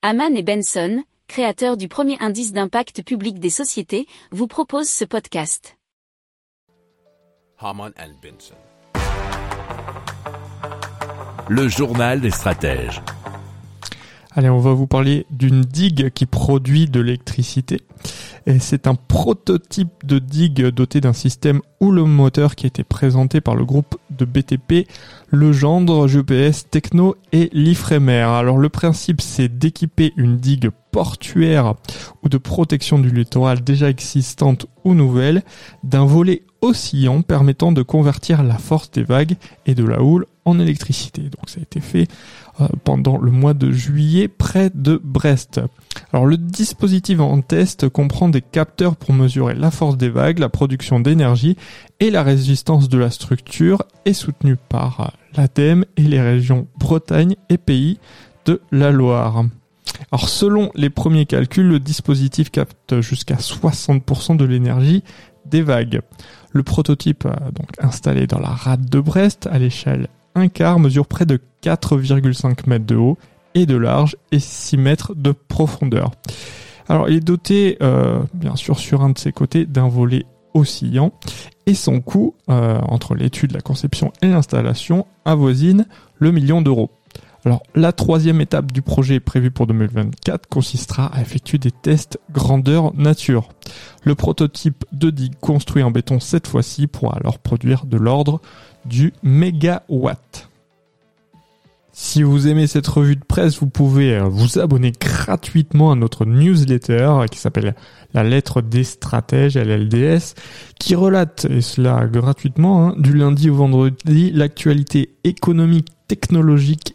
Haman et Benson, créateurs du premier indice d'impact public des sociétés, vous proposent ce podcast. Haman and Benson. Le journal des stratèges. Allez, on va vous parler d'une digue qui produit de l'électricité. Et c'est un prototype de digue doté d'un système moteur qui a été présenté par le groupe de BTP, Legendre, GPS, Techno et l'Ifremer. Alors le principe c'est d'équiper une digue portuaire ou de protection du littoral déjà existante ou nouvelle d'un volet oscillant permettant de convertir la force des vagues et de la houle en électricité. Donc ça a été fait euh, pendant le mois de juillet près de Brest. Alors le dispositif en test comprend des capteurs pour mesurer la force des vagues, la production d'énergie et la résistance de la structure est soutenu par l'ADEME et les régions Bretagne et Pays de la Loire. Alors selon les premiers calculs, le dispositif capte jusqu'à 60% de l'énergie des vagues. Le prototype donc installé dans la rade de Brest à l'échelle 1 quart mesure près de 4,5 mètres de haut et de large et 6 mètres de profondeur. Alors il est doté euh, bien sûr sur un de ses côtés d'un volet oscillant et son coût euh, entre l'étude, la conception et l'installation avoisine le million d'euros. Alors la troisième étape du projet prévu pour 2024 consistera à effectuer des tests grandeur nature. Le prototype de digue construit en béton cette fois-ci pourra alors produire de l'ordre du mégawatt. Si vous aimez cette revue de presse, vous pouvez euh, vous abonner gratuitement à notre newsletter qui s'appelle La lettre des stratèges, LLDS, qui relate, et cela gratuitement, hein, du lundi au vendredi, l'actualité économique, technologique,